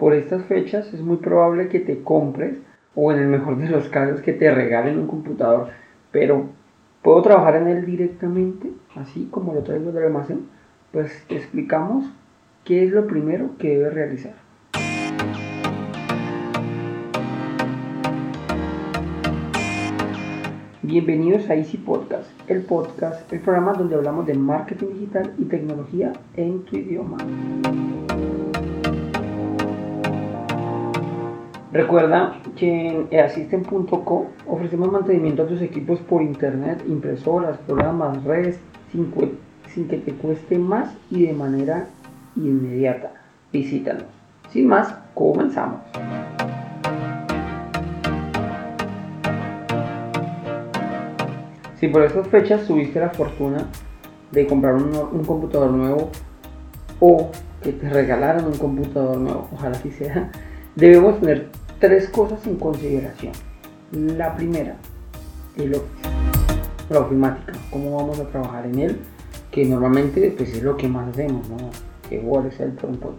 por estas fechas es muy probable que te compres o en el mejor de los casos que te regalen un computador, pero ¿puedo trabajar en él directamente, así como lo traigo del almacén? Pues te explicamos qué es lo primero que debes realizar. Bienvenidos a Easy Podcast, el podcast, el programa donde hablamos de marketing digital y tecnología en tu idioma. Recuerda que en easisten.co ofrecemos mantenimiento a tus equipos por internet, impresoras, programas, redes, sin, que te cueste más y de manera inmediata. Visítanos. Sin más, comenzamos. Si por estas fechas tuviste la fortuna de comprar un, computador nuevo o que te regalaran un computador nuevo, ojalá que sea, debemos tener tres cosas en consideración. La primera, el la ofimática, cómo vamos a trabajar en él, que normalmente pues, es lo que más hacemos, ¿no? Que Word, Excel, PowerPoint.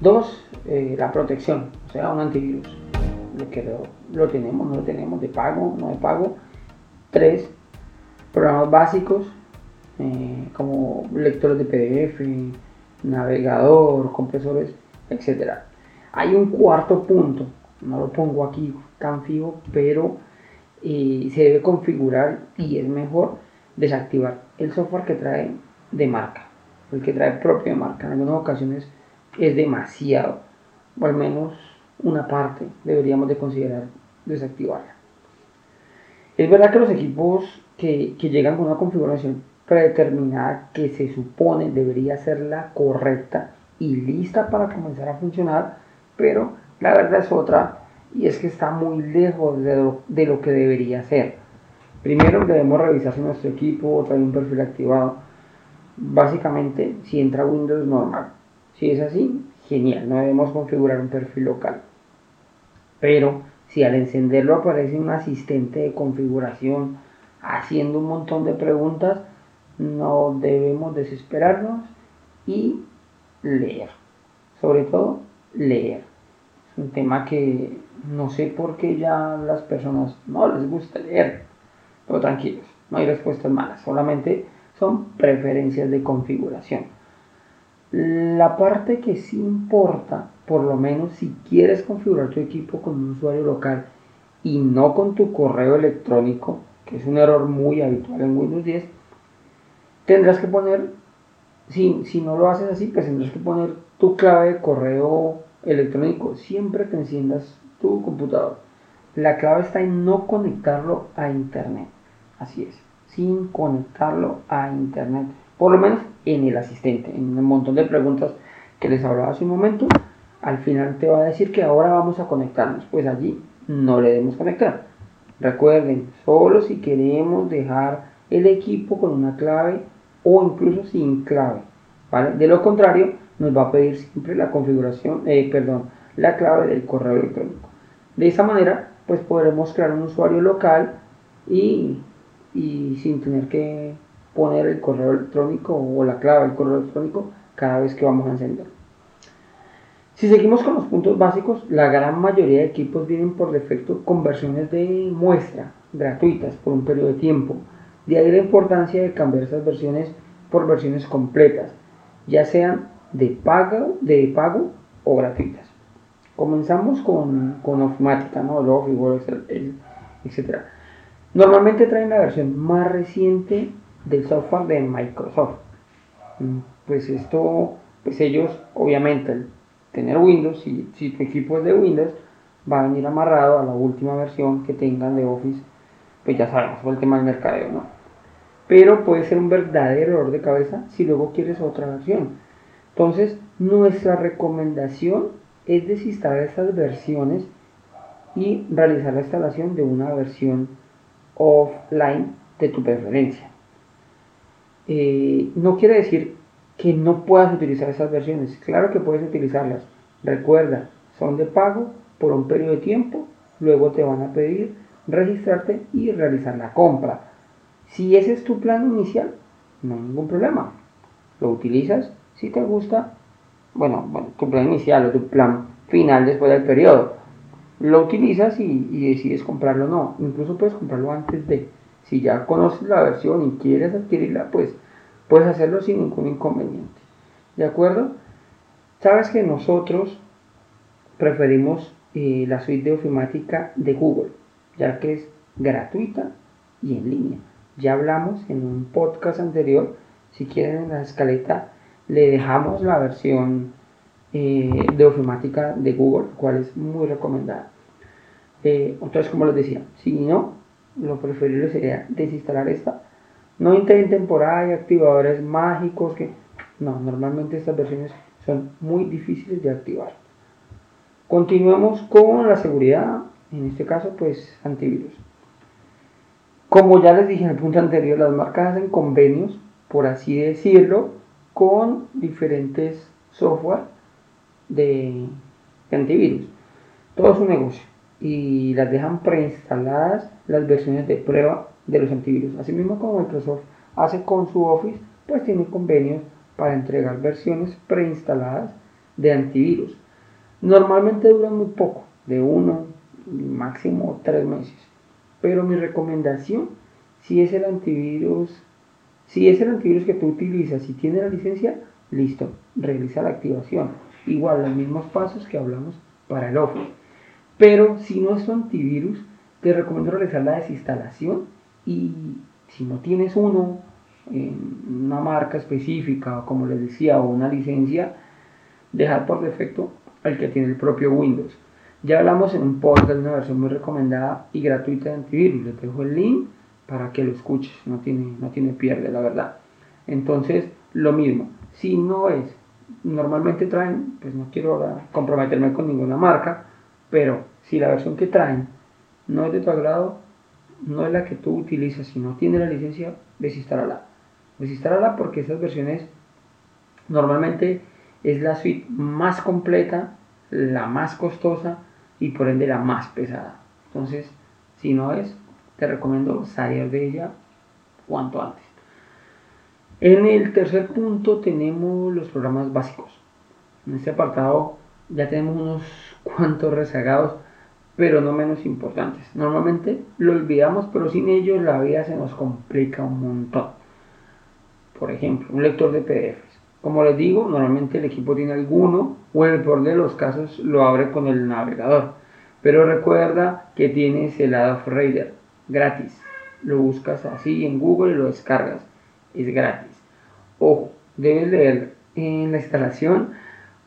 Dos, eh, la protección, o sea, un antivirus. Lo que lo tenemos, no lo tenemos, de pago, no de pago tres programas básicos eh, como lectores de PDF, navegador, compresores, etc. Hay un cuarto punto, no lo pongo aquí tan fijo, pero eh, se debe configurar y es mejor desactivar el software que trae de marca, el que trae propio de marca. En algunas ocasiones es demasiado, o al menos una parte deberíamos de considerar desactivarla. Es verdad que los equipos que, llegan con una configuración predeterminada que se supone debería ser la correcta y lista para comenzar a funcionar, pero la verdad es otra y es que está muy lejos de lo, que debería ser. Primero debemos revisar si nuestro equipo trae un perfil activado. Básicamente, si entra Windows normal. Si es así, genial, no debemos configurar un perfil local. Pero si al encenderlo aparece un asistente de configuración haciendo un montón de preguntas, no debemos desesperarnos y leer. Sobre todo, leer. Un tema que no sé por qué ya las personas no les gusta leer. Pero tranquilos, no hay respuestas malas, solamente son preferencias de configuración. La parte que sí importa por lo menos si quieres configurar tu equipo con un usuario local y no con tu correo electrónico, que es un error muy habitual en Windows 10, tendrás que poner, si, si no lo haces así, pues tendrás que poner tu clave de correo electrónico siempre que enciendas tu computador. La clave está en no conectarlo a internet. Así es, sin conectarlo a internet. Por lo menos en el asistente, en un montón de preguntas que les hablaba hace un momento al final te va a decir que ahora vamos a conectarnos. Pues allí no le debemos conectar. Recuerden, solo si queremos dejar el equipo con una clave o incluso sin clave. De lo contrario, nos va a pedir siempre la configuración, eh, perdón, la clave del correo electrónico. De esa manera, pues podremos crear un usuario local y, y sin tener que poner el correo electrónico o la clave del correo electrónico cada vez que vamos a encender. Si seguimos con los puntos básicos, la gran mayoría de equipos vienen por defecto con versiones de muestra gratuitas por un periodo de tiempo. De ahí la importancia de cambiar esas versiones por versiones completas, ya sean de pago, de pago o gratuitas. Comenzamos con, con Ofimática, ¿no? etc. Normalmente traen la versión más reciente del software de Microsoft. Mm, pues esto, pues ellos, obviamente, tener Windows, si, si tu equipo es de Windows, va a venir amarrado a la última versión que tengan de Office, pues ya sabemos, por el tema del mercadeo, ¿no? Pero puede ser un verdadero error de cabeza si luego quieres otra versión. Entonces, nuestra recomendación es desinstalar estas versiones y realizar la instalación de una versión offline de tu preferencia. Eh, no quiere decir que no puedas utilizar esas versiones. Claro que puedes utilizarlas. Recuerda, son de pago por un periodo de tiempo. Luego te van a pedir registrarte y realizar la compra. Si ese es tu plan inicial, no hay ningún problema. Lo utilizas, si te gusta, bueno, bueno, tu plan inicial o tu plan final después del periodo. Lo utilizas y, decides comprarlo o no. Incluso puedes comprarlo antes de, si ya conoces la versión y quieres adquirirla, pues puedes hacerlo sin ningún inconveniente. ¿De acuerdo? Sabes que nosotros preferimos eh, la suite de ofimática de Google, ya que es gratuita y en línea. Ya hablamos en un podcast anterior, si quieren en la escaleta le dejamos la versión eh, de ofimática de Google, cual es muy recomendada. Eh, entonces, como les decía, si no, lo preferible sería desinstalar esta. No intenten por ahí activadores mágicos que... No, normalmente estas versiones son muy difíciles de activar. Continuemos con la seguridad, en este caso pues antivirus. Como ya les dije en el punto anterior, las marcas hacen convenios, por así decirlo, con diferentes software de, antivirus. Todo es un negocio y las dejan preinstaladas las versiones de prueba de los antivirus. Asimismo como Microsoft hace con su Office, pues tiene convenios para entregar versiones preinstaladas de antivirus. Normalmente duran muy poco, de uno, máximo tres meses. Pero mi recomendación, si es el antivirus, si es el antivirus que tú utilizas y tiene la licencia, listo, realiza la activación. Igual los mismos pasos que hablamos para el Office. Pero si no es tu antivirus, te recomiendo realizar la desinstalación y si no tienes uno una marca específica, como les decía, o una licencia, dejar por defecto el que tiene el propio Windows. Ya hablamos en un podcast de una versión muy recomendada y gratuita de antivirus. Les dejo el link para que lo escuches. No tiene, no tiene pierde, la verdad. Entonces, lo mismo. Si no es, normalmente traen, pues no quiero comprometerme con ninguna marca, pero si la versión que traen no es de tu agrado, no es la que tú utilizas, si no tiene la licencia, desinstálala. Desinstálala porque esas versiones normalmente es la suite más completa, la más costosa y por ende la más pesada. Entonces, si no es, te recomiendo salir de ella cuanto antes. En el tercer punto tenemos los programas básicos. En este apartado ya tenemos unos cuantos rezagados, pero no menos importantes. Normalmente lo olvidamos, pero sin ellos la vida se nos complica un montón. Por ejemplo, un lector de PDF como les digo, normalmente el equipo tiene alguno o en el peor de los casos lo abre con el navegador. Pero recuerda que tienes el Adobe Reader gratis. Lo buscas así en Google y lo descargas. Es gratis. Ojo, debes leer en la instalación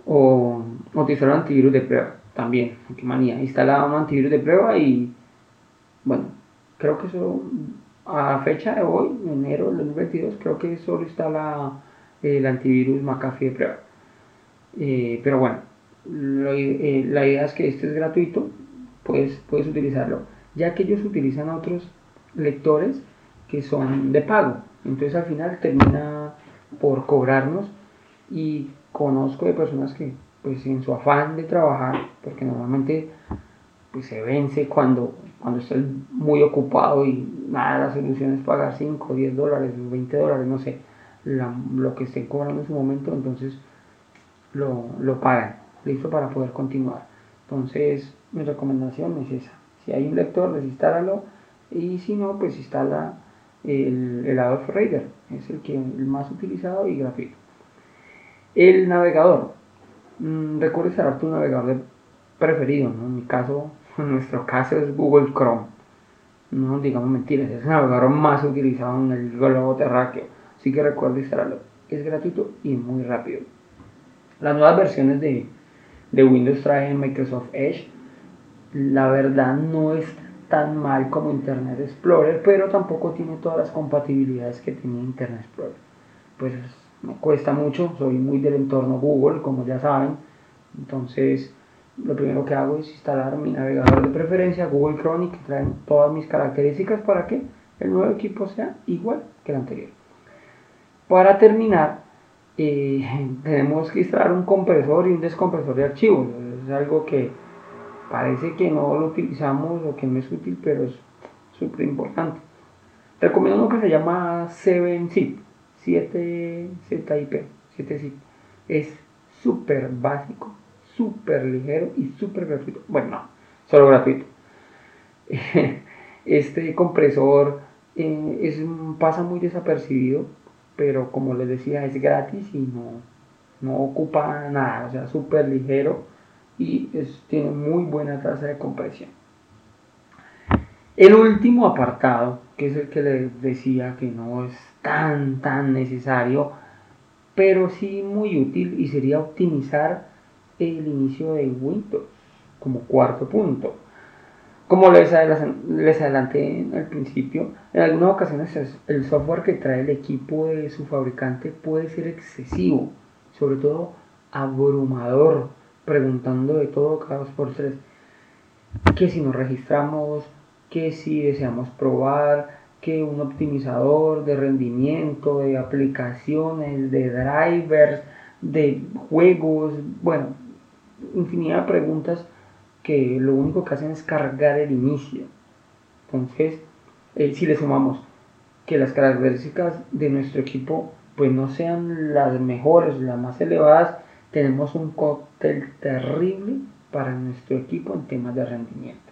o, utilizar un antivirus de prueba. También, qué manía. Instala un antivirus de prueba y bueno, creo que eso a fecha de hoy, enero del 2022, creo que solo instala el antivirus McAfee de prueba. Eh, pero bueno, eh, la idea es que este es gratuito, pues puedes utilizarlo, ya que ellos utilizan otros lectores que son de pago. Entonces al final termina por cobrarnos y conozco de personas que pues en su afán de trabajar, porque normalmente pues se vence cuando, cuando estás muy ocupado y nada, la solución es pagar 5, 10 dólares, 20 dólares, no sé lo que estén cobrando en su momento, entonces lo, lo pagan, listo para poder continuar. Entonces, mi recomendación es esa. Si hay un lector, desinstálalo y si no, pues instala el, el Adobe Reader, es el, que, el más utilizado y gratuito. El navegador. Mm, recuerda instalar tu navegador preferido, En mi caso, en nuestro caso es Google Chrome. No digamos mentiras, es el navegador más utilizado en el globo terráqueo Así que recuerda instalarlo. Es gratuito y muy rápido. Las nuevas versiones de, Windows traen Microsoft Edge. La verdad no es tan mal como Internet Explorer, pero tampoco tiene todas las compatibilidades que tiene Internet Explorer. Pues me cuesta mucho, soy muy del entorno Google, como ya saben. Entonces, lo primero que hago es instalar mi navegador de preferencia, Google Chrome, que traen todas mis características para que el nuevo equipo sea igual que el anterior. Para terminar, eh, tenemos que instalar un compresor y un descompresor de archivos. Es algo que parece que no lo utilizamos o que no es útil, pero es súper importante. Recomiendo uno que se llama 7zip, 7zip, 7zip. Es súper básico, súper ligero y súper gratuito. Bueno, no, solo gratuito. Este compresor eh, es, pasa muy desapercibido, pero como les decía, es gratis y no, no ocupa nada, o sea, súper ligero y tiene muy buena tasa de compresión. El último apartado, que es el que les decía que no es tan, tan necesario, pero sí muy útil y sería optimizar el inicio de Windows como cuarto punto. Como les, les adelanté al principio, en algunas ocasiones el software que trae el equipo de su fabricante puede ser excesivo, sobre todo abrumador, preguntando de todo cada dos por tres. Que si nos registramos, que si deseamos probar, que un optimizador de rendimiento, de aplicaciones, de drivers, de juegos, bueno, infinidad de preguntas que lo único que hacen es cargar el inicio. Entonces, eh, si le sumamos que las características de nuestro equipo pues no sean las mejores, las más elevadas, tenemos un cóctel terrible para nuestro equipo en temas de rendimiento.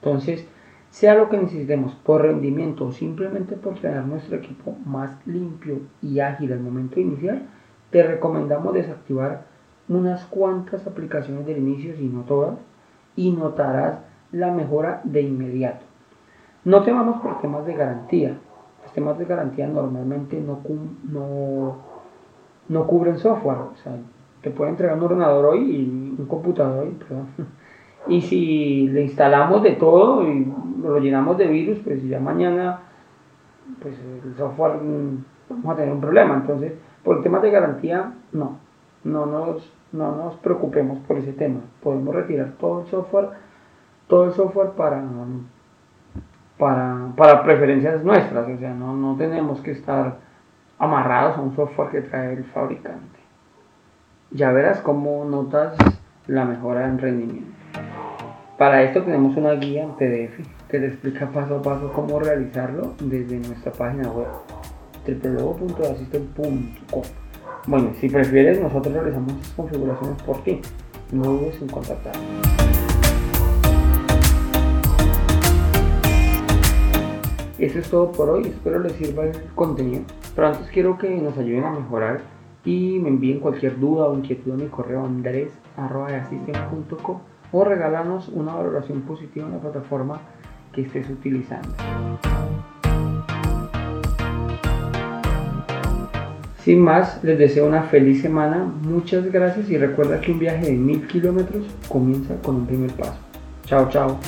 Entonces, sea lo que necesitemos por rendimiento o simplemente por tener nuestro equipo más limpio y ágil al momento de iniciar, te recomendamos desactivar unas cuantas aplicaciones del inicio, si no todas, y notarás la mejora de inmediato. No temamos por temas de garantía. Los temas de garantía normalmente no, no, no cubren software. O sea, te puede entregar un ordenador hoy y un computador hoy, Y si le instalamos de todo y lo llenamos de virus, pues ya mañana pues el software mm, vamos a tener un problema. Entonces, por temas de garantía, no. No nos, no nos preocupemos por ese tema. Podemos retirar todo el software, todo el software para, para, para preferencias nuestras. O sea, no, no tenemos que estar amarrados a un software que trae el fabricante. Ya verás cómo notas la mejora en rendimiento. Para esto tenemos una guía en PDF que te explica paso a paso cómo realizarlo desde nuestra página web www.assistant.com. Bueno, si prefieres, nosotros realizamos estas configuraciones por ti. No dudes en contactar. Eso es todo por hoy. Espero les sirva el contenido. Pero antes quiero que nos ayuden a mejorar y me envíen cualquier duda o inquietud a mi correo andres.com o regalarnos una valoración positiva en la plataforma que estés utilizando. Sin más, les deseo una feliz semana, muchas gracias y recuerda que un viaje de mil kilómetros comienza con un primer paso. Chao, chao.